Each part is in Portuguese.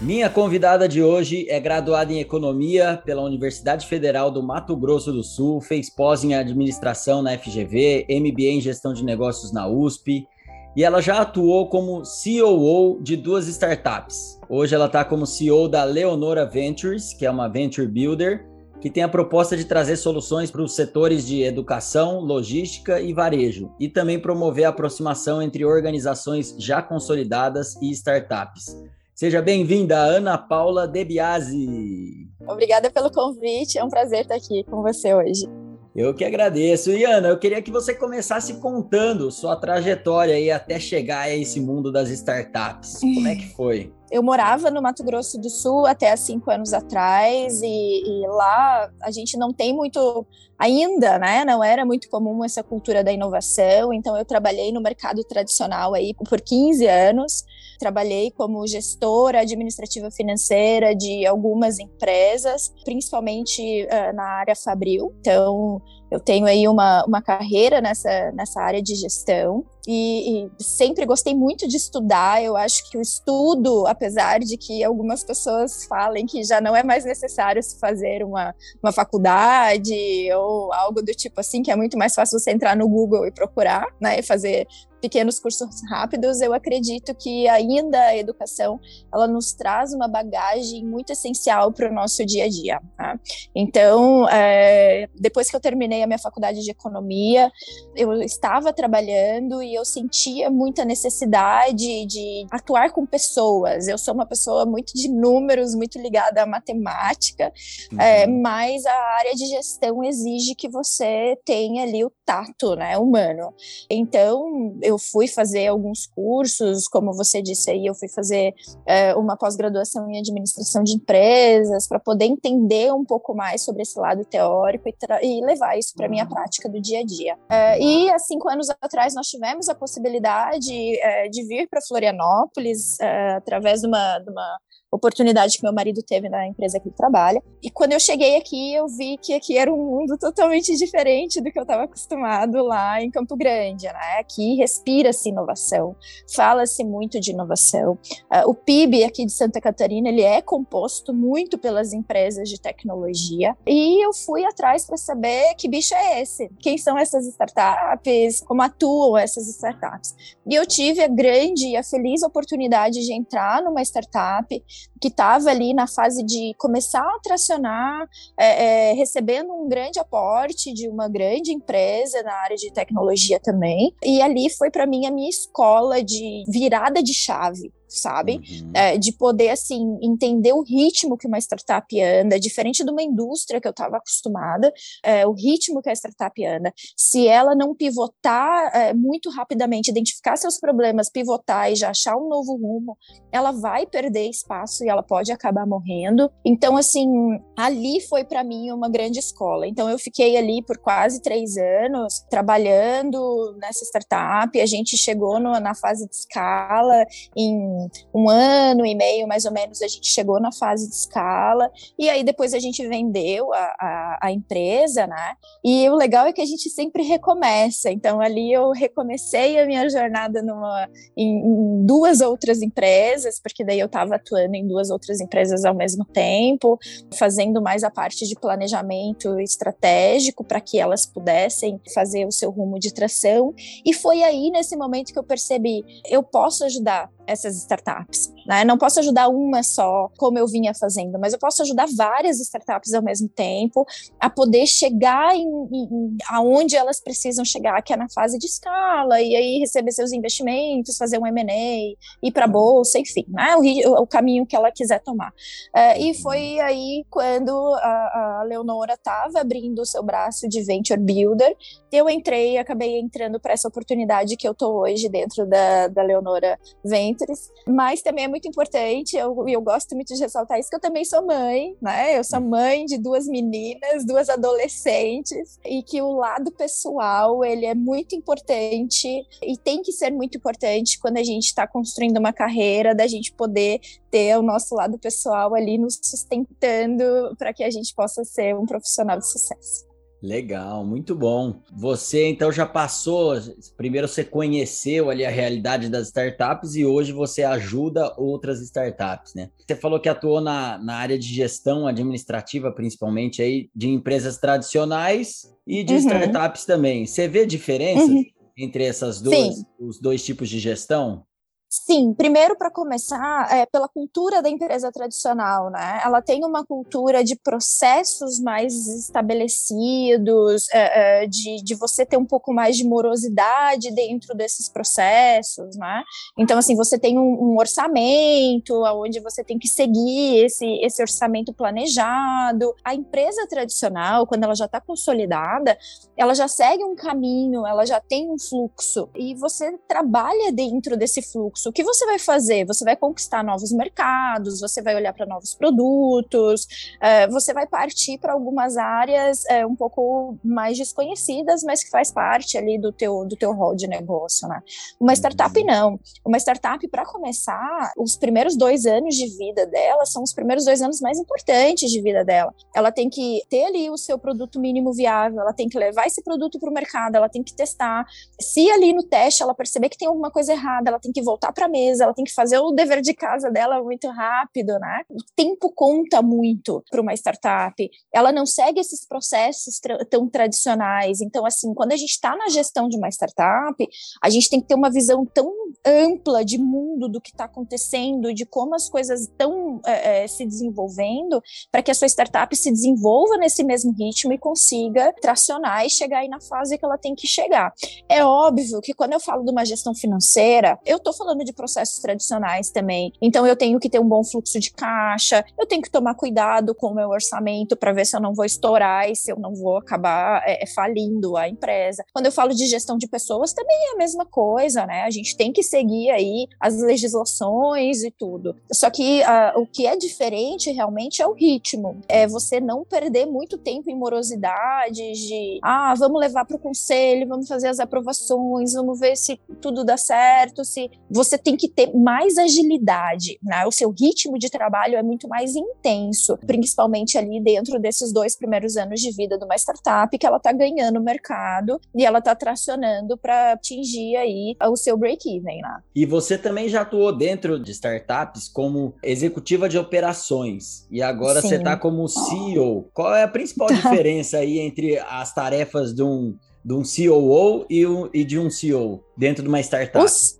Minha convidada de hoje é graduada em Economia pela Universidade Federal do Mato Grosso do Sul, fez pós em Administração na FGV, MBA em Gestão de Negócios na USP, e ela já atuou como COO de duas startups. Hoje ela está como CEO da Leonora Ventures, que é uma venture builder, que tem a proposta de trazer soluções para os setores de educação, logística e varejo, e também promover a aproximação entre organizações já consolidadas e startups. Seja bem-vinda, Ana Paula Debiase. Obrigada pelo convite, é um prazer estar aqui com você hoje. Eu que agradeço. E Ana, eu queria que você começasse contando sua trajetória aí até chegar a esse mundo das startups. Como é que foi? Eu morava no Mato Grosso do Sul até há cinco anos atrás, e, e, lá a gente não tem muito ainda, né? Não era muito comum essa cultura da inovação, então eu trabalhei no mercado tradicional aí por 15 anos trabalhei como gestora administrativa financeira de algumas empresas, principalmente uh, na área fabril. Então, eu tenho aí uma, uma carreira nessa, nessa área de gestão e, e, sempre gostei muito de estudar. Eu acho que o estudo, apesar de que algumas pessoas falem que já não é mais necessário se fazer uma, uma faculdade ou algo do tipo assim, que é muito mais fácil você entrar no Google e procurar, né, e fazer pequenos cursos rápidos, eu acredito que ainda a educação ela nos traz uma bagagem muito essencial para o nosso dia a dia. Tá? Então, é, depois que eu terminei a minha faculdade de economia, eu estava trabalhando e eu sentia muita necessidade de atuar com pessoas. Eu sou uma pessoa muito de números, muito ligada à matemática, uhum. é, mas a área de gestão exige que você tenha ali o tato, né, humano. Então, eu fui fazer alguns cursos, como você disse aí, eu fui fazer é, uma pós-graduação em administração de empresas para poder entender um pouco mais sobre esse lado teórico e, e levar isso para minha uhum. prática do dia a dia. É, e há cinco anos atrás nós tivemos a possibilidade é, de vir para Florianópolis através de uma, de uma oportunidade que meu marido teve na empresa que ele trabalha. E quando eu cheguei aqui, eu vi que aqui era um mundo totalmente diferente do que eu estava acostumado lá em Campo Grande. Né? Aqui respira-se inovação, fala-se muito de inovação. Uh, o PIB aqui de Santa Catarina ele é composto muito pelas empresas de tecnologia. E eu fui atrás para saber que bicho é esse, quem são essas startups, como atuam essas startups. E eu tive a grande e a feliz oportunidade de entrar numa startup que estava ali na fase de começar a tracionar, é, é, recebendo um grande aporte de uma grande empresa na área de tecnologia também. E ali foi para mim a minha escola de virada de chave sabe? Uhum. É, de poder, assim, entender o ritmo que uma startup anda, diferente de uma indústria que eu estava acostumada, é, o ritmo que a startup anda. Se ela não pivotar é, muito rapidamente, identificar seus problemas, pivotar e já achar um novo rumo, ela vai perder espaço e ela pode acabar morrendo. Então, assim, ali foi para mim uma grande escola. Então, eu fiquei ali por quase três anos trabalhando nessa startup. A gente chegou no, na fase de escala em um ano e meio, mais ou menos, a gente chegou na fase de escala, e aí depois a gente vendeu a, a, a empresa, né? E o legal é que a gente sempre recomeça. Então, ali eu recomecei a minha jornada numa, em, em duas outras empresas, porque daí eu estava atuando em duas outras empresas ao mesmo tempo, fazendo mais a parte de planejamento estratégico para que elas pudessem fazer o seu rumo de tração. E foi aí, nesse momento, que eu percebi: eu posso ajudar essas startups. Né? Não posso ajudar uma só, como eu vinha fazendo, mas eu posso ajudar várias startups ao mesmo tempo a poder chegar em, em, aonde elas precisam chegar, que é na fase de escala, e aí receber seus investimentos, fazer um M&A, ir para a bolsa, enfim, né? o, o, caminho que ela quiser tomar. É, e foi aí quando a, a Leonora estava abrindo o seu braço de Venture Builder, eu entrei, acabei entrando para essa oportunidade que eu estou hoje dentro da, da Leonora Ventures, Mas também é muito importante, eu, eu gosto muito de ressaltar isso, que eu também sou mãe, né? Eu sou mãe de duas meninas, duas adolescentes, e que o lado pessoal, ele é muito importante e tem que ser muito importante quando a gente está construindo uma carreira, da gente poder ter o nosso lado pessoal ali nos sustentando para que a gente possa ser um profissional de sucesso. Legal, muito bom. Você então já passou, primeiro você conheceu ali a realidade das startups e hoje você ajuda outras startups, né? Você falou que atuou na, na área de gestão administrativa, principalmente aí, de empresas tradicionais e de uhum. startups também. Você vê diferenças uhum. entre essas duas, os dois tipos de gestão? Sim, primeiro para começar, é pela cultura da empresa tradicional, né? Ela tem uma cultura de processos mais estabelecidos, é, é, de, de você ter um pouco mais de morosidade dentro desses processos, né? Então, assim, você tem um, um orçamento, onde você tem que seguir esse, esse orçamento planejado. A empresa tradicional, quando ela já está consolidada, ela já segue um caminho, ela já tem um fluxo, e você trabalha dentro desse fluxo fluxo, o que você vai fazer? Você vai conquistar novos mercados, você vai olhar para novos produtos, é, você vai partir para algumas áreas é, um pouco mais desconhecidas, mas que faz parte ali do teu, do teu rol de negócio, né? Uma startup uhum. não. Uma startup, para começar, os primeiros dois anos de vida dela são os primeiros dois anos mais importantes de vida dela. Ela tem que ter ali o seu produto mínimo viável, ela tem que levar esse produto para o mercado, ela tem que testar. Se ali no teste ela perceber que tem alguma coisa errada, ela tem que voltar voltar para a mesa, ela tem que fazer o dever de casa dela muito rápido, né? O tempo conta muito para uma startup. Ela não segue esses processos tra tão tradicionais. Então, assim, quando a gente está na gestão de uma startup, a gente tem que ter uma visão tão ampla de mundo do que está acontecendo, de como as coisas estão é, é, se desenvolvendo, para que a sua startup se desenvolva nesse mesmo ritmo e consiga tracionar e chegar aí na fase que ela tem que chegar. É óbvio que quando eu falo de uma gestão financeira, eu estou falando de processos tradicionais também. Então eu tenho que ter um bom fluxo de caixa, eu tenho que tomar cuidado com o meu orçamento para ver se eu não vou estourar e se eu não vou acabar é, é, falindo a empresa. Quando eu falo de gestão de pessoas, também é a mesma coisa, né? A gente tem que seguir aí as legislações e tudo. Só que uh, o que é diferente realmente é o ritmo. É você não perder muito tempo em morosidades de ah, vamos levar para o conselho, vamos fazer as aprovações, vamos ver se tudo dá certo, se você tem que ter mais agilidade, né? O seu ritmo de trabalho é muito mais intenso, principalmente ali dentro desses dois primeiros anos de vida de uma startup que ela está ganhando mercado e ela está tracionando para atingir aí o seu break-even, né? E você também já atuou dentro de startups como executiva de operações e agora Sim. você está como CEO. Qual é a principal diferença aí entre as tarefas de um de um COO e, um, e de um CEO dentro de uma startup? Os,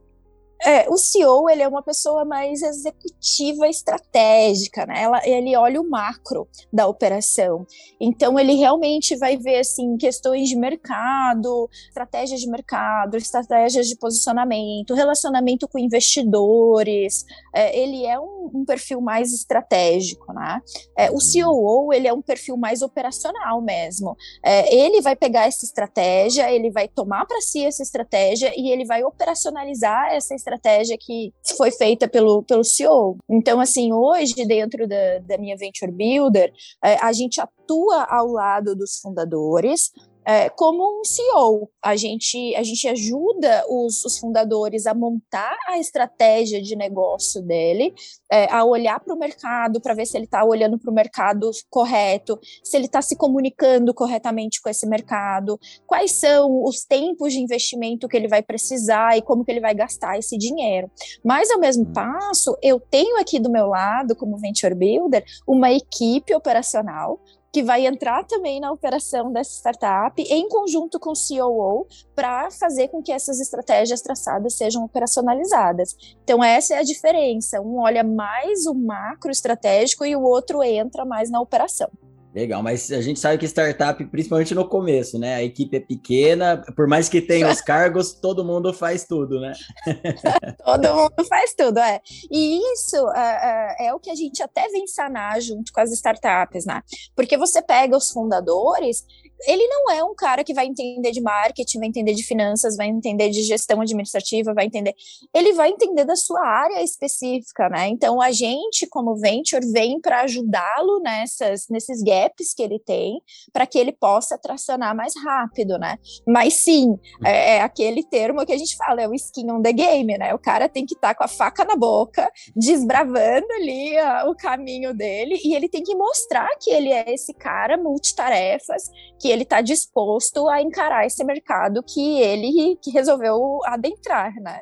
é, o CEO ele é uma pessoa mais executiva estratégica, né? Ela, ele olha o macro da operação. Então ele realmente vai ver assim questões de mercado, estratégias de mercado, estratégias de posicionamento, relacionamento com investidores. É, ele é um, um, perfil mais estratégico, né? É, o COO ele é um perfil mais operacional mesmo. É, ele vai pegar essa estratégia, ele vai tomar para si essa estratégia e ele vai operacionalizar essa estratégia estratégia que foi feita pelo, pelo CEO. Então, assim, hoje, dentro da, da minha Venture Builder, é, a gente atua ao lado dos fundadores, é, como um CEO. A gente, a gente ajuda os, os fundadores a montar a estratégia de negócio dele, é, a olhar para o mercado, para ver se ele está olhando para o mercado correto, se ele está se comunicando corretamente com esse mercado, quais são os tempos de investimento que ele vai precisar e como que ele vai gastar esse dinheiro. Mas, ao mesmo hum. passo, eu tenho aqui do meu lado, como Venture Builder, uma equipe operacional que vai entrar também na operação dessa startup em conjunto com o COO para fazer com que essas estratégias traçadas sejam operacionalizadas. Então essa é a diferença. Um olha mais o macro estratégico e o outro entra mais na operação. Legal, mas a gente sabe que startup, principalmente no começo, né? A equipe é pequena, por mais que tenha os cargos, todo mundo faz tudo, né? todo mundo faz tudo, é. E isso é, é, é, o que a gente até vem sanar junto com as startups, né? Porque você pega os fundadores, ele não é um cara que vai entender de marketing, vai entender de finanças, vai entender de gestão administrativa, vai entender. Ele vai entender da sua área específica, né? Então a gente, como venture, vem para ajudá-lo nessas nesses gaps que ele tem, para que ele possa tracionar mais rápido, né? Mas sim, é, é, aquele termo que a gente fala, é o skin on the game, né? O cara tem que estar tá com a faca na boca, desbravando ali a, o caminho dele, e ele tem que mostrar que ele é esse cara multitarefas, que ele está disposto a encarar esse mercado que ele que resolveu adentrar, né?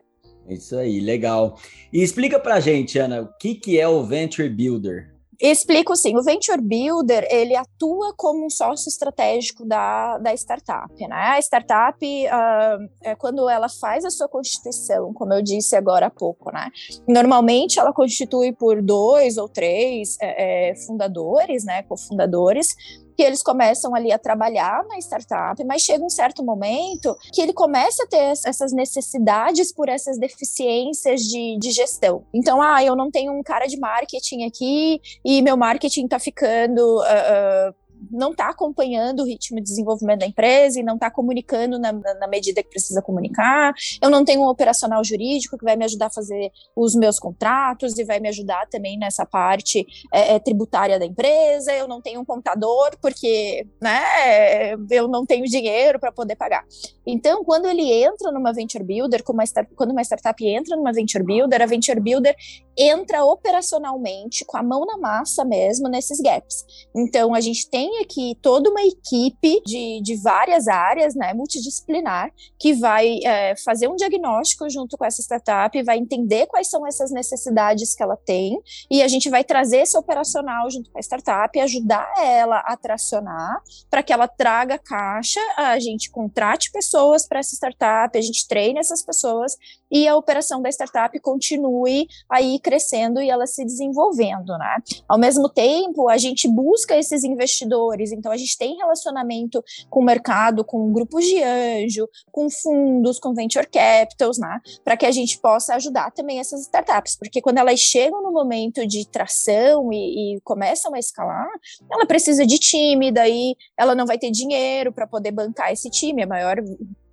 Isso aí, legal. E explica pra gente, Ana, o que, que é o Venture Builder? Explico sim. O Venture Builder ele atua como um sócio estratégico da, da startup. Né? A startup, uh, é quando ela faz a sua constituição, como eu disse agora há pouco, né? normalmente ela constitui por dois ou três é, é, fundadores, né, cofundadores, que eles começam ali a trabalhar na startup, mas chega um certo momento que ele começa a ter essas necessidades por essas deficiências de, de gestão. Então, ah, eu não tenho um cara de marketing aqui e meu marketing está ficando. Uh, uh, não está acompanhando o ritmo de desenvolvimento da empresa e não está comunicando na, na, medida que precisa comunicar. Eu não tenho um operacional jurídico que vai me ajudar a fazer os meus contratos e vai me ajudar também nessa parte é, é, tributária da empresa. Eu não tenho um contador porque né, eu não tenho dinheiro para poder pagar. Então, quando ele entra numa venture builder, uma quando uma startup entra numa venture builder, a venture builder entra operacionalmente com a mão na massa mesmo nesses gaps. Então, a gente tem aqui toda uma equipe de, de várias áreas, né, multidisciplinar, que vai é, fazer um diagnóstico junto com essa startup, vai entender quais são essas necessidades que ela tem, e a gente vai trazer esse operacional junto com a startup, ajudar ela a tracionar, para que ela traga caixa, a gente contrate pessoas para essa startup, a gente treine essas pessoas, e a operação da startup continue aí crescendo e ela se desenvolvendo, né? Ao mesmo tempo, a gente busca esses investidores, então a gente tem relacionamento com o mercado, com grupos de anjo, com fundos, com venture capitals, né? Para que a gente possa ajudar também essas startups, porque quando elas chegam no momento de tração e, e começam a escalar, ela precisa de time, daí ela não vai ter dinheiro para poder bancar esse time, a maior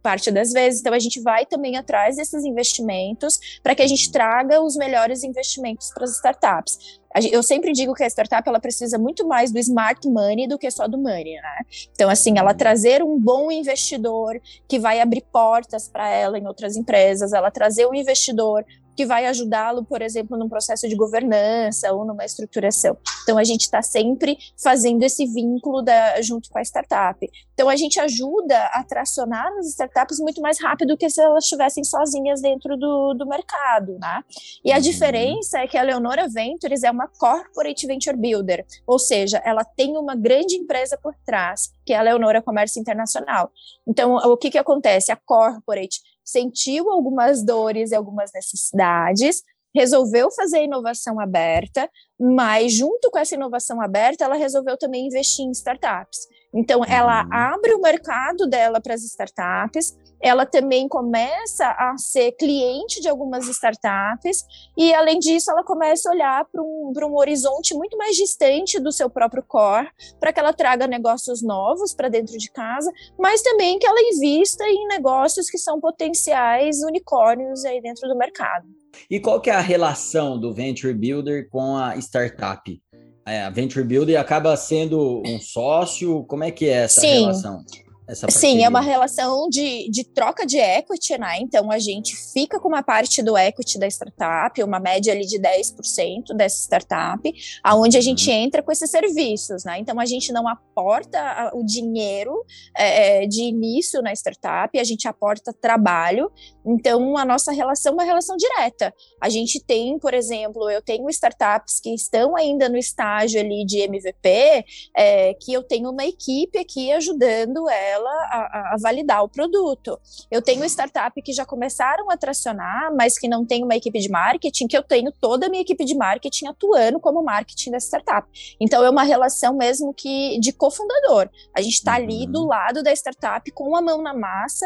parte das vezes. Então, a gente vai também atrás desses investimentos para que a gente traga os melhores investimentos para as startups. Eu sempre digo que a startup ela precisa muito mais do smart money do que só do money, né? Então, assim, ela trazer um bom investidor que vai abrir portas para ela em outras empresas, ela trazer um investidor que vai ajudá-lo, por exemplo, num processo de governança ou numa estruturação. Então, a gente está sempre fazendo esse vínculo da, junto com a startup. Então, a gente ajuda a tracionar as startups muito mais rápido do que se elas estivessem sozinhas dentro do, do mercado, né? E a uhum. diferença é que a Leonora Ventures é uma corporate venture builder, ou seja, ela tem uma grande empresa por trás, que é a Leonora Comércio Internacional. Então, o que que acontece? A corporate sentiu algumas dores e algumas necessidades, resolveu fazer inovação aberta, mas junto com essa inovação aberta, ela resolveu também investir em startups. Então, ela uhum. abre o mercado dela para as startups, ela também começa a ser cliente de algumas startups, e além disso, ela começa a olhar para um, um horizonte muito mais distante do seu próprio core, para que ela traga negócios novos para dentro de casa, mas também que ela invista em negócios que são potenciais unicórnios aí dentro do mercado. E qual que é a relação do Venture Builder com a startup? É, a Venture Builder acaba sendo um sócio? Como é que é essa Sim. relação? Sim, é uma relação de, de troca de equity, né? Então a gente fica com uma parte do equity da startup, uma média ali de 10% dessa startup, aonde a gente uhum. entra com esses serviços, né? Então a gente não aporta o dinheiro é, é, de início na startup, a gente aporta trabalho. Então a nossa relação é uma relação direta. A gente tem, por exemplo, eu tenho startups que estão ainda no estágio ali de MVP, é, que eu tenho uma equipe aqui ajudando ela ela a, a, validar o produto. Eu tenho startup que já começaram a tracionar, mas que não tem uma equipe de marketing, que eu tenho toda a minha equipe de marketing atuando como marketing dessa startup. Então é uma relação mesmo que de cofundador. A gente está uhum. ali do lado da startup com a mão na massa,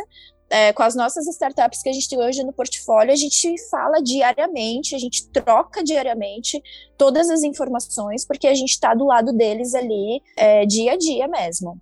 é, com as nossas startups que a gente tem hoje no portfólio, a gente fala diariamente, a gente troca diariamente todas as informações, porque a gente está do lado deles ali é, dia a dia mesmo.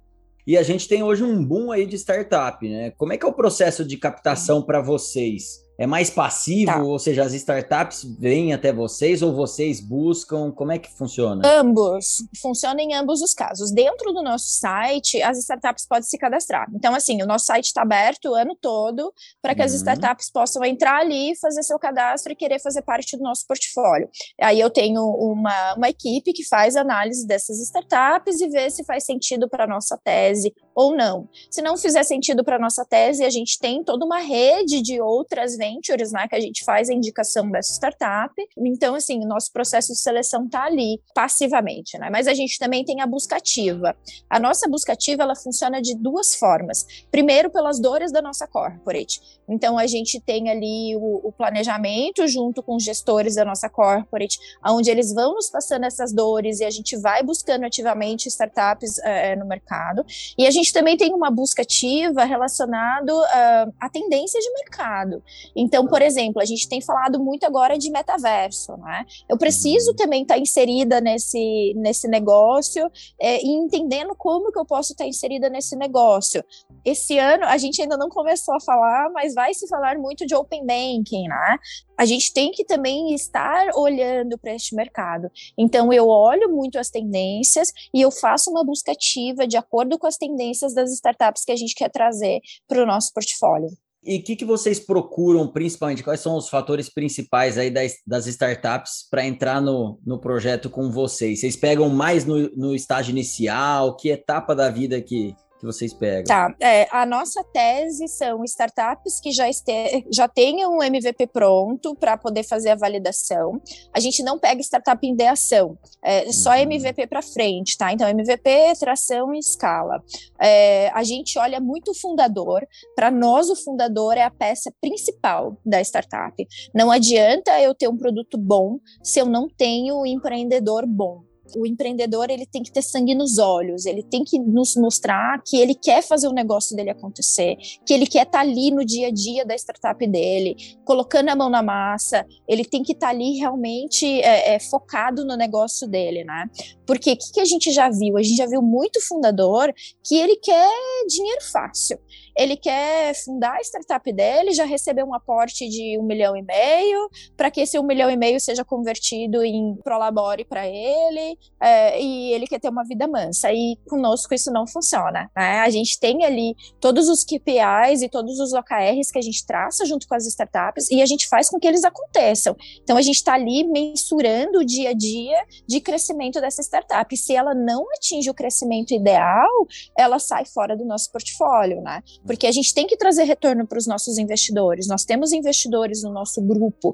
E a gente tem hoje um boom aí de startup, né? Como é que é o processo de captação para vocês? É mais passivo, tá. ou seja, as startups vêm até vocês ou vocês buscam? Como é que funciona? Ambos. Funciona em ambos os casos. Dentro do nosso site, as startups podem se cadastrar. Então, assim, o nosso site está aberto o ano todo para que uhum. as startups possam entrar ali, fazer seu cadastro e querer fazer parte do nosso portfólio. Aí eu tenho uma, uma equipe que faz análise dessas startups e vê se faz sentido para a nossa tese ou não. Se não fizer sentido para a nossa tese, a gente tem toda uma rede de outras ventures, né, que a gente faz a indicação dessa startup. Então, assim, o nosso processo de seleção está ali passivamente, né? Mas a gente também tem a busca ativa. A nossa busca ativa, ela funciona de duas formas. Primeiro, pelas dores da nossa corporate. Então, a gente tem ali o, o planejamento junto com os gestores da nossa corporate, onde eles vão nos passando essas dores e a gente vai buscando ativamente startups é, no mercado. E a gente também tem uma busca ativa relacionado uh, a tendências de mercado. Então, por exemplo, a gente tem falado muito agora de metaverso, né? Eu preciso uhum. também estar tá inserida nesse, nesse negócio é, e entendendo como que eu posso estar tá inserida nesse negócio. Esse ano, a gente ainda não começou a falar, mas vai se falar muito de Open Banking, né? a gente tem que também estar olhando para este mercado. Então, eu olho muito as tendências e eu faço uma busca ativa de acordo com as tendências das startups que a gente quer trazer para o nosso portfólio. E o que, que vocês procuram principalmente? Quais são os fatores principais aí das, das startups para entrar no, no projeto com vocês? Vocês pegam mais no, no estágio inicial? Que etapa da vida que, que vocês pegam? Tá, é, a nossa tese são startups que já, este, já tenham um MVP pronto para poder fazer a validação. A gente não pega startup em ideação, é só uhum. MVP para frente, tá? Então, MVP, tração e escala. É, a gente olha muito o fundador. Para nós, o fundador é a peça principal da startup. Não adianta eu ter um produto bom se eu não tenho um empreendedor bom o empreendedor ele tem que ter sangue nos olhos, ele tem que nos mostrar que ele quer fazer o negócio dele acontecer, que ele quer estar tá ali no dia a dia da startup dele, colocando a mão na massa, ele tem que estar tá ali realmente é, é, focado no negócio dele, né? Porque o que, que a gente já viu? A gente já viu muito fundador que ele quer dinheiro fácil ele quer fundar a startup dele, já receber um aporte de um milhão e meio, para que esse um milhão e meio seja convertido em prolabore para ele, é, e ele quer ter uma vida mansa. E conosco isso não funciona. Né? A gente tem ali todos os KPIs e todos os OKRs que a gente traça junto com as startups e a gente faz com que eles aconteçam. Então a gente está ali mensurando o dia a dia de crescimento dessa startup. Se ela não atinge o crescimento ideal, ela sai fora do nosso portfólio, né? Porque a gente tem que trazer retorno para os nossos investidores. Nós temos investidores no nosso grupo.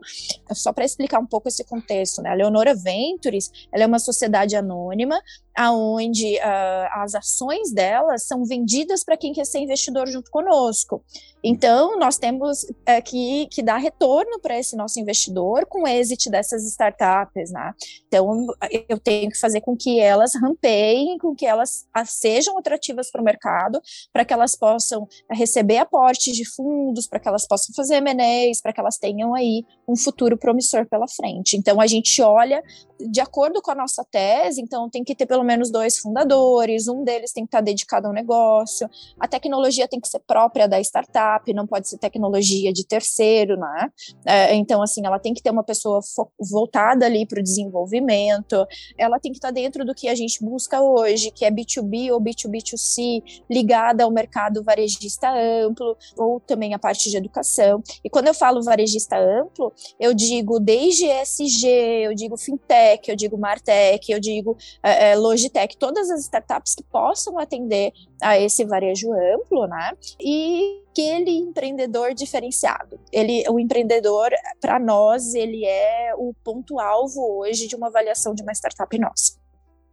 Só para explicar um pouco esse contexto, né? A Leonora Ventures, ela é uma sociedade anônima aonde uh, as ações delas são vendidas para quem quer ser investidor junto conosco. Então, nós temos uh, que, que dar retorno para esse nosso investidor com o exit dessas startups, né? Então, eu tenho que fazer com que elas rampeiem, com que elas sejam atrativas para o mercado, para que elas possam receber aportes de fundos, para que elas possam fazer M&As, para que elas tenham aí um futuro promissor pela frente. Então, a gente olha de acordo com a nossa tese, então tem que ter pelo menos dois fundadores, um deles tem que estar dedicado ao negócio, a tecnologia tem que ser própria da startup, não pode ser tecnologia de terceiro, né? É, então, assim, ela tem que ter uma pessoa voltada ali para o desenvolvimento, ela tem que estar dentro do que a gente busca hoje, que é B2B ou B2B2C, ligada ao mercado varejista amplo, ou também a parte de educação. E quando eu falo varejista amplo, eu digo desde SG, eu digo fintech, Tech, eu digo Martech, eu digo é, é, Logitech, todas as startups que possam atender a esse varejo amplo, né? E aquele empreendedor diferenciado. Ele, o empreendedor, para nós, ele é o ponto alvo hoje de uma avaliação de uma startup nossa.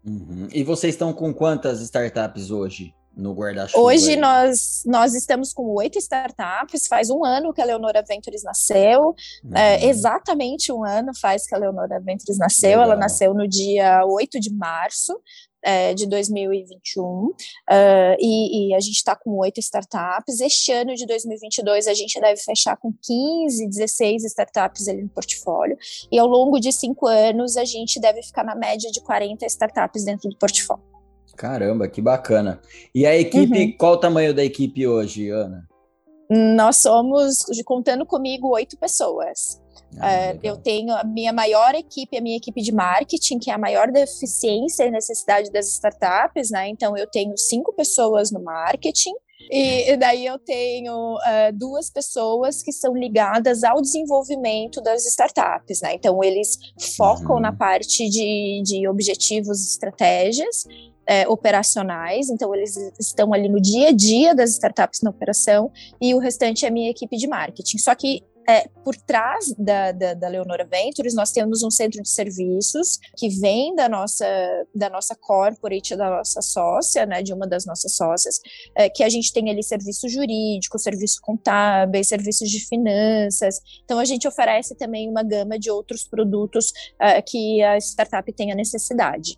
Uhum. E vocês estão com quantas startups hoje? No guarda-chuva? Hoje nós, nós estamos com oito startups, faz um ano que a Leonora Ventures nasceu, uhum. é, exatamente um ano faz que a Leonora Ventures nasceu, Legal. ela nasceu no dia 8 de março, é, de 2021 uh, e, e, a gente está com oito startups. Este ano de 2022 a gente deve fechar com 15, 16 startups ali no portfólio e ao longo de cinco anos a gente deve ficar na média de 40 startups dentro do portfólio. Caramba, que bacana. E a equipe, uhum. qual o tamanho da equipe hoje, Ana? Nós somos, contando comigo, oito pessoas. Ah, é, eu tenho a minha maior equipe, a minha equipe de marketing, que é a maior deficiência e necessidade das startups, né? Então, eu tenho cinco pessoas no marketing, e, e daí eu tenho uh, duas pessoas que são ligadas ao desenvolvimento das startups, né? Então, eles focam uhum. na parte de, de objetivos e estratégias, é, operacionais, então eles estão ali no dia a dia das startups na operação, e o restante é a minha equipe de marketing. Só que é, por trás da, da, da, Leonora Ventures, nós temos um centro de serviços que vem da nossa, da nossa corporate, da nossa sócia, né, de uma das nossas sócias, é, que a gente tem ali serviço jurídico, serviço contábil, serviços de finanças. Então, a gente oferece também uma gama de outros produtos é, que a startup tenha necessidade.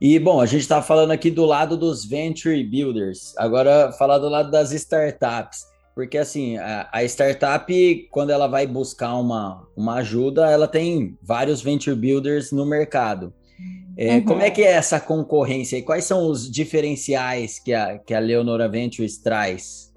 E, bom, a gente está falando aqui do lado dos venture builders, agora falar do lado das startups. Porque assim, a, a, startup, quando ela vai buscar uma, uma ajuda, ela tem vários venture builders no mercado. É, uhum. Como é que é essa concorrência e quais são os diferenciais que a, que a Leonora Ventures traz?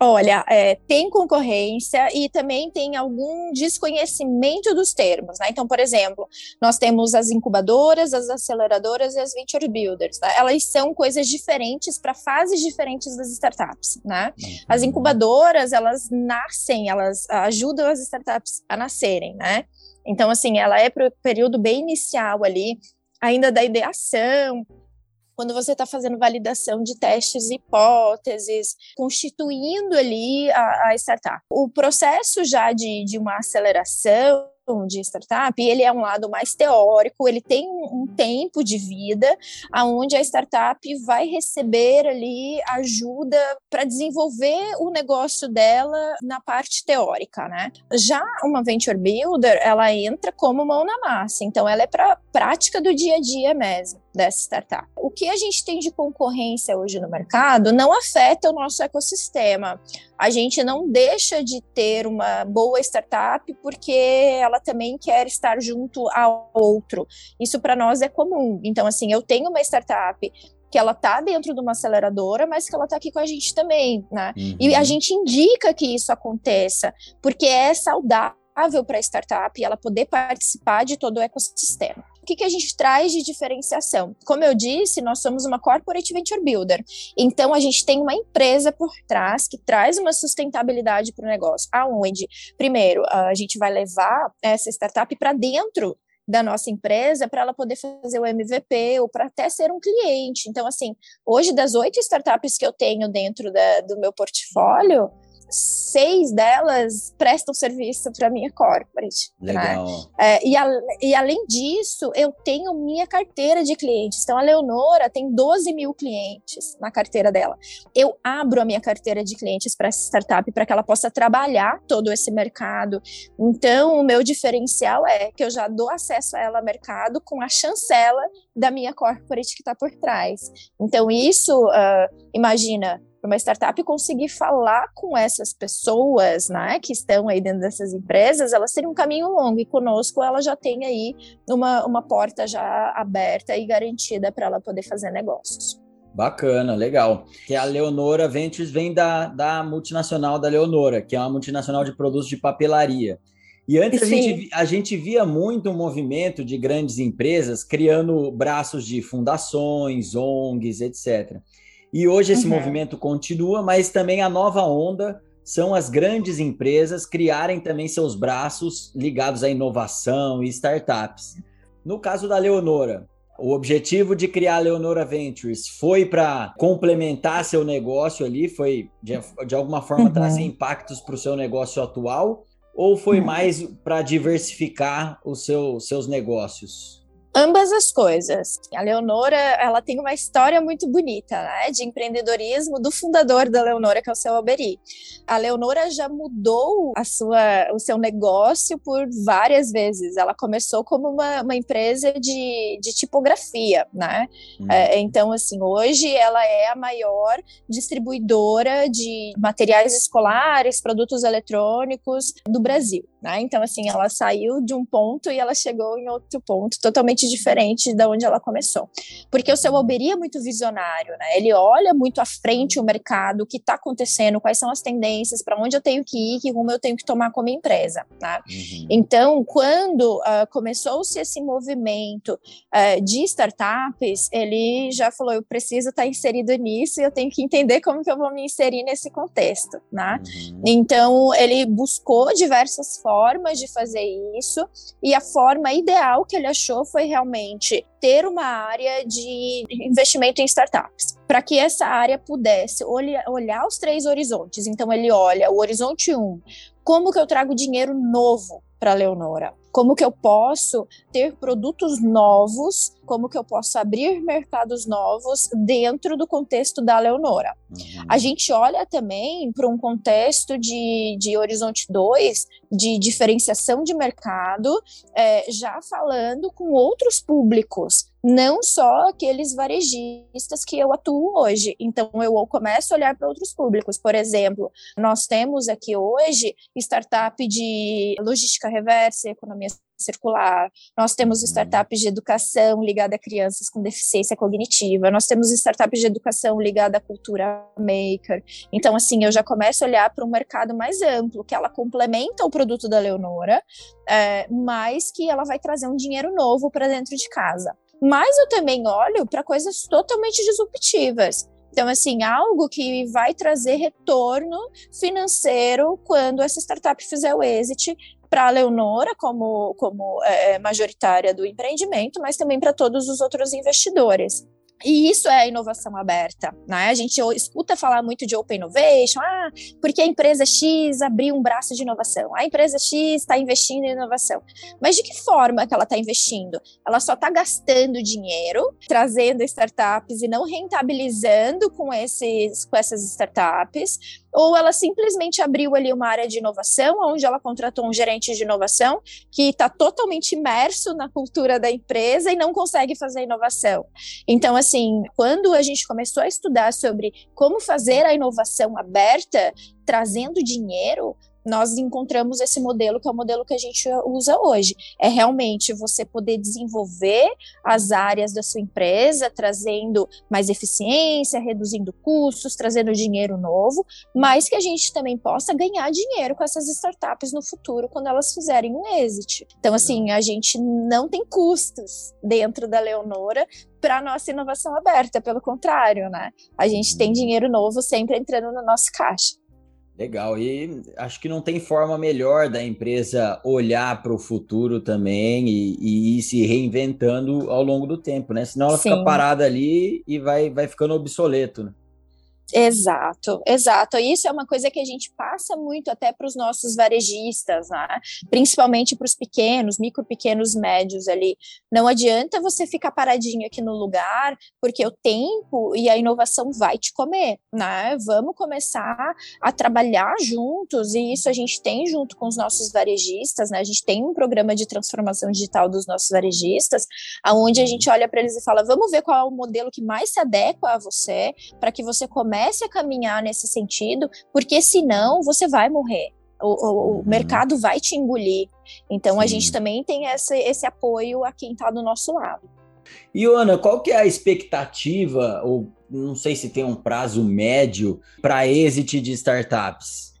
Olha, é, tem concorrência e também tem algum desconhecimento dos termos, né? Então, por exemplo, nós temos as incubadoras, as aceleradoras e as venture builders. Né? Elas são coisas diferentes para fases diferentes das startups, né? As uhum. incubadoras, elas nascem, elas ajudam as startups a nascerem, né? Então, assim, ela é para o período bem inicial ali, ainda da ideação, quando você está fazendo validação de testes e hipóteses, constituindo ali a, a, startup. O processo já de, de uma aceleração de startup, ele é um lado mais teórico, ele tem um tempo de vida aonde a startup vai receber ali ajuda para desenvolver o negócio dela na parte teórica, né? Já uma venture builder, ela entra como mão na massa, então ela é para prática do dia a dia mesmo dessa startup. O que a gente tem de concorrência hoje no mercado não afeta o nosso ecossistema. A gente não deixa de ter uma boa startup porque ela também quer estar junto ao outro. Isso para nós é comum. Então, assim, eu tenho uma startup que ela está dentro de uma aceleradora, mas que ela está aqui com a gente também, né? Uhum. E a gente indica que isso aconteça, porque é saudável para a startup ela poder participar de todo o ecossistema. O que, que a gente traz de diferenciação? Como eu disse, nós somos uma corporate venture builder. Então, a gente tem uma empresa por trás que traz uma sustentabilidade para o negócio. Aonde, primeiro, a gente vai levar essa startup para dentro da nossa empresa para ela poder fazer o MVP ou para até ser um cliente. Então, assim, hoje das oito startups que eu tenho dentro da, do meu portfólio, seis delas prestam serviço para minha corporate. Né? Legal. Né? É, e, a, e, além disso, eu tenho minha carteira de clientes. Então, a Leonora tem 12 mil clientes na carteira dela. Eu abro a minha carteira de clientes para essa startup para que ela possa trabalhar todo esse mercado. Então, o meu diferencial é que eu já dou acesso a ela ao mercado com a chancela da minha corporate que está por trás. Então, isso, uh, imagina, para uma startup conseguir falar com essas pessoas, né, que estão aí dentro dessas empresas, elas terem um caminho longo e conosco ela já tem aí uma, uma porta já aberta e garantida para ela poder fazer negócios. Bacana, legal. Que a Leonora Ventures vem da, da multinacional da Leonora, que é uma multinacional de produtos de papelaria. E antes a gente, a gente, via muito um movimento de grandes empresas criando braços de fundações, ONGs, etc. E hoje esse uhum. movimento continua, mas também a nova onda são as grandes empresas criarem também seus braços ligados à inovação e startups. No caso da Leonora, o objetivo de criar a Leonora Ventures foi para complementar seu negócio ali, foi de, de alguma forma uhum. trazer impactos para o seu negócio atual, ou foi uhum. mais para diversificar os seu, seus negócios? Ambas as coisas. A Leonora, ela tem uma história muito bonita, né, de empreendedorismo do fundador da Leonora, que é o seu Alberi. A Leonora já mudou a sua, o seu negócio por várias vezes. Ela começou como uma, uma empresa de, de tipografia, né? Hum. É, então, assim, hoje ela é a maior distribuidora de materiais escolares, produtos eletrônicos do Brasil. Né? Então, assim, ela saiu de um ponto e ela chegou em outro ponto, totalmente diferente de onde ela começou. Porque o seu Alberi é muito visionário, né? Ele olha muito à frente o mercado, o que está acontecendo, quais são as tendências, para onde eu tenho que ir, que rumo eu tenho que tomar como empresa. Né? Uhum. Então, quando uh, começou-se esse movimento uh, de startups, ele já falou: eu preciso estar tá inserido nisso e eu tenho que entender como que eu vou me inserir nesse contexto. Né? Uhum. Então, ele buscou diversas formas formas de fazer isso, e a forma ideal que ele achou foi realmente ter uma área de investimento em startups, para que essa área pudesse olhar, os três horizontes. Então, ele olha o horizonte 1, um, como que eu trago dinheiro novo para Leonora? Como que eu posso ter produtos novos? Como que eu posso abrir mercados novos dentro do contexto da Leonora? Uhum. A gente olha também para um contexto de, de Horizonte 2, de diferenciação de mercado, é, já falando com outros públicos não só aqueles varejistas que eu atuo hoje. Então, eu começo a olhar para outros públicos. Por exemplo, nós temos aqui hoje startup de logística reversa, economia circular, nós temos uhum. startups de educação ligada a crianças com deficiência cognitiva, nós temos startups de educação ligada à cultura maker. Então, assim, eu já começo a olhar para um mercado mais amplo, que ela complementa o produto da Leonora, é, mas que ela vai trazer um dinheiro novo para dentro de casa. Mas eu também olho para coisas totalmente disruptivas. Então, assim, algo que vai trazer retorno financeiro quando essa startup fizer o exit para a Leonora como, como é, majoritária do empreendimento, mas também para todos os outros investidores. E isso é inovação aberta, né? A gente escuta falar muito de open innovation, ah, porque a empresa X abriu um braço de inovação, a empresa X está investindo em inovação. Mas de que forma que ela está investindo? Ela só está gastando dinheiro, trazendo startups e não rentabilizando com, esses, com essas startups, ou ela simplesmente abriu ali uma área de inovação, onde ela contratou um gerente de inovação que está totalmente imerso na cultura da empresa e não consegue fazer inovação. Então, assim, quando a gente começou a estudar sobre como fazer a inovação aberta, trazendo dinheiro, nós encontramos esse modelo que é o modelo que a gente usa hoje. É realmente você poder desenvolver as áreas da sua empresa, trazendo mais eficiência, reduzindo custos, trazendo dinheiro novo, mas que a gente também possa ganhar dinheiro com essas startups no futuro quando elas fizerem um exit. Então, assim, a gente não tem custos dentro da Leonora para nossa inovação aberta, pelo contrário, né? A gente tem dinheiro novo sempre entrando no nosso caixa. Legal, e acho que não tem forma melhor da empresa olhar para o futuro também e, e, ir se reinventando ao longo do tempo, né? Senão ela Sim. fica parada ali e vai, vai ficando obsoleto, né? Exato, exato. Isso é uma coisa que a gente passa muito até para os nossos varejistas, né? principalmente para os pequenos, micro, pequenos, médios ali. Não adianta você ficar paradinho aqui no lugar, porque o tempo e a inovação vai te comer, né? Vamos começar a trabalhar juntos, e isso a gente tem junto com os nossos varejistas, né? A gente tem um programa de transformação digital dos nossos varejistas, aonde a gente olha para eles e fala: vamos ver qual é o modelo que mais se adequa a você, para que você comece comece a caminhar nesse sentido, porque senão você vai morrer. O, o, o uhum. mercado vai te engolir. Então Sim. a gente também tem esse, esse apoio a quem está do nosso lado. E Ana, qual que é a expectativa, ou não sei se tem um prazo médio, para exit de startups?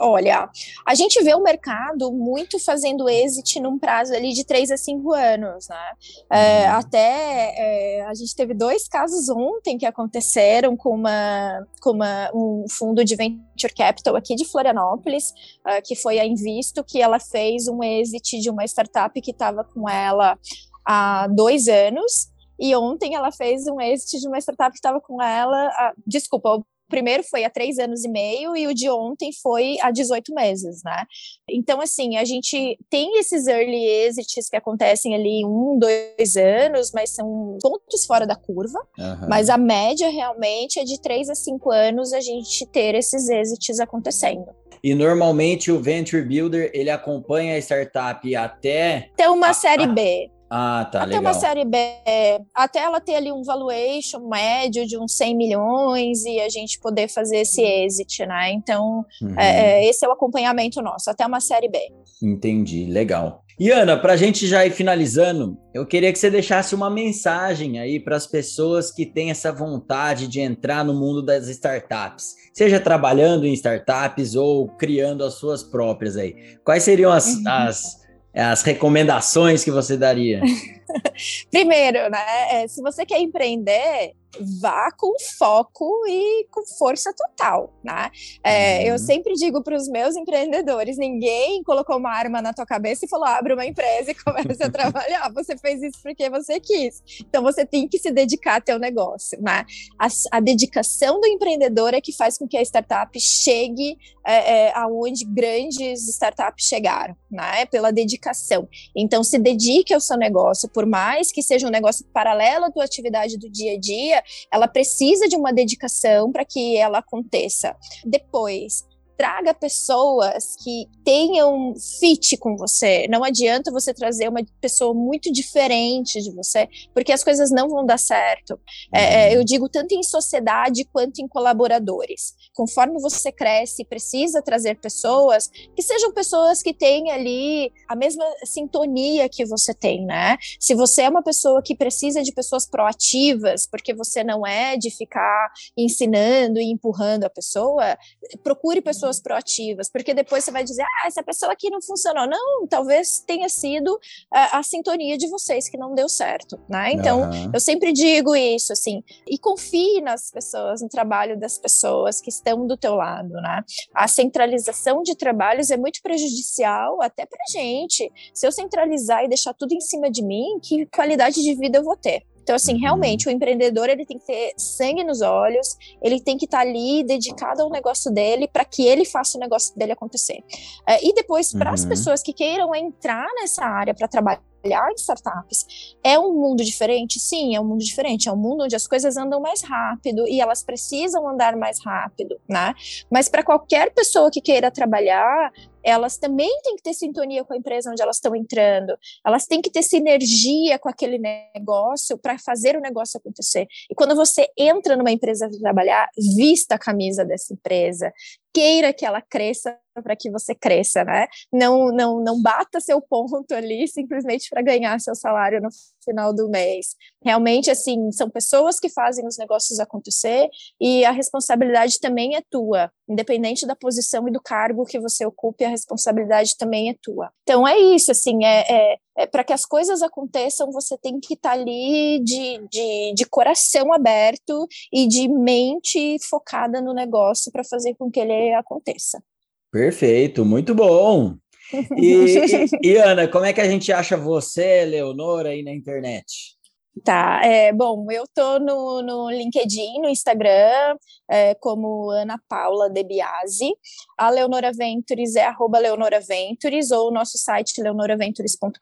Olha, a gente vê o mercado muito fazendo exit num prazo ali de três a cinco anos, né? É, uhum. até é, a gente teve dois casos ontem que aconteceram com, uma, com uma, um fundo de venture capital aqui de Florianópolis, uh, que foi a Invisto, que ela fez um exit de uma startup que estava com ela há dois anos. E ontem ela fez um exit de uma startup que estava com ela, desculpa, primeiro foi há três anos e meio e o de ontem foi há 18 meses, né? Então, assim, a gente tem esses early exits que acontecem ali em um, dois anos, mas são pontos fora da curva. Uhum. Mas a média realmente é de três a cinco anos a gente ter esses exits acontecendo. E normalmente o Venture Builder ele acompanha a startup até. Tem uma a, série B. Ah, tá, até legal. uma série B, até ela ter ali um valuation médio de uns 100 milhões e a gente poder fazer esse exit, né? Então, uhum. é, esse é o acompanhamento nosso, até uma série B. Entendi, legal. E Ana, para a gente já ir finalizando, eu queria que você deixasse uma mensagem aí para as pessoas que têm essa vontade de entrar no mundo das startups, seja trabalhando em startups ou criando as suas próprias aí. Quais seriam as, uhum. as, as recomendações que você daria? Primeiro, né? É, se você quer empreender, vá com foco e com força total, né? É, uhum. Eu sempre digo para os meus empreendedores: ninguém colocou uma arma na tua cabeça e falou abre uma empresa e comece a trabalhar. Você fez isso porque você quis. Então você tem que se dedicar ao teu negócio, né? A, a dedicação do empreendedor é que faz com que a startup chegue é, é, aonde grandes startups chegaram, né? Pela dedicação. Então se dedique ao seu negócio, por mais que seja um negócio paralelo à tua atividade do dia a dia ela precisa de uma dedicação para que ela aconteça. Depois, traga pessoas que tenham fit com você. Não adianta você trazer uma pessoa muito diferente de você, porque as coisas não vão dar certo. É, é eu digo tanto em sociedade quanto em colaboradores. Conforme você cresce, precisa trazer pessoas que sejam pessoas que têm ali a mesma sintonia que você tem, né? Se você é uma pessoa que precisa de pessoas proativas, porque você não é de ficar ensinando e empurrando a pessoa, procure pessoas proativas, porque depois você vai dizer, ah, essa pessoa aqui não funcionou. Não, talvez tenha sido a, a sintonia de vocês que não deu certo, né? Então, uhum. eu sempre digo isso, assim, e confie nas pessoas, no trabalho das pessoas que estão do teu lado, né? A centralização de trabalhos é muito prejudicial até pra gente. Se eu centralizar e deixar tudo em cima de mim, que qualidade de vida eu vou ter? Então, assim, uhum. realmente, o empreendedor ele tem que ter sangue nos olhos, ele tem que estar tá ali dedicado ao negócio dele para que ele faça o negócio dele acontecer. É, e depois, para as uhum. pessoas que queiram entrar nessa área para trabalhar trabalhar em startups. É um mundo diferente? Sim, é um mundo diferente. É um mundo onde as coisas andam mais rápido e elas precisam andar mais rápido, né? Mas para qualquer pessoa que queira trabalhar, elas também têm que ter sintonia com a empresa onde elas estão entrando. Elas têm que ter sinergia com aquele negócio para fazer o negócio acontecer. E quando você entra numa empresa para trabalhar, vista a camisa dessa empresa, queira que ela cresça para que você cresça, né? Não, não, não bata seu ponto ali simplesmente para ganhar seu salário no final do mês. Realmente, assim, são pessoas que fazem os negócios acontecer e a responsabilidade também é tua, independente da posição e do cargo que você ocupe, a responsabilidade também é tua. Então é isso, assim, é, é, é para que as coisas aconteçam, você tem que estar tá ali de, de, de coração aberto e de mente focada no negócio para fazer com que ele aconteça. Perfeito, muito bom. E, e, e, Ana, como é que a gente acha você, Leonora, aí na internet? Tá, é, bom, eu tô no, no LinkedIn, no Instagram, é, como Ana Paula De Biasi. A Leonora Ventures é arroba Leonora Ventures ou o nosso site leonoraventures.com.br.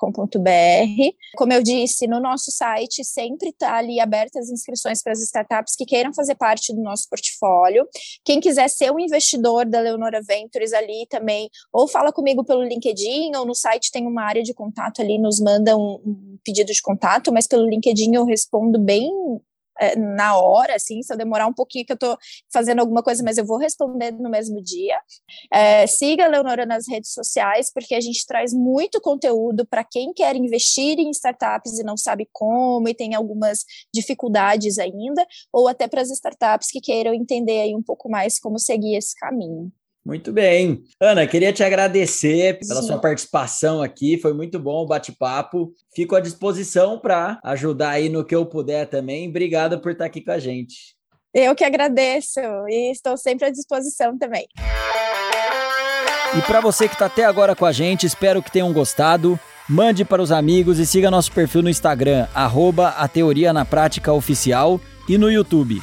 Como eu disse, no nosso site sempre está ali abertas as inscrições para as startups que queiram fazer parte do nosso portfólio. Quem quiser ser um investidor da Leonora Ventures ali também, ou fala comigo pelo LinkedIn, ou no site tem uma área de contato ali, nos manda um, um pedido de contato, mas pelo LinkedIn eu respondo bem é, na hora, assim, se eu demorar um pouquinho que eu estou fazendo alguma coisa, mas eu vou responder no mesmo dia. É, siga a Leonora nas redes sociais, porque a gente traz muito conteúdo para quem quer investir em startups e não sabe como e tem algumas dificuldades ainda, ou até para as startups que queiram entender aí um pouco mais como seguir esse caminho. Muito bem. Ana, queria te agradecer pela Sim. sua participação aqui. Foi muito bom o bate-papo. Fico à disposição para ajudar aí no que eu puder também. Obrigado por estar aqui com a gente. Eu que agradeço e estou sempre à disposição também. E para você que está até agora com a gente, espero que tenham gostado. Mande para os amigos e siga nosso perfil no Instagram, arroba a Teoria na Prática Oficial e no YouTube.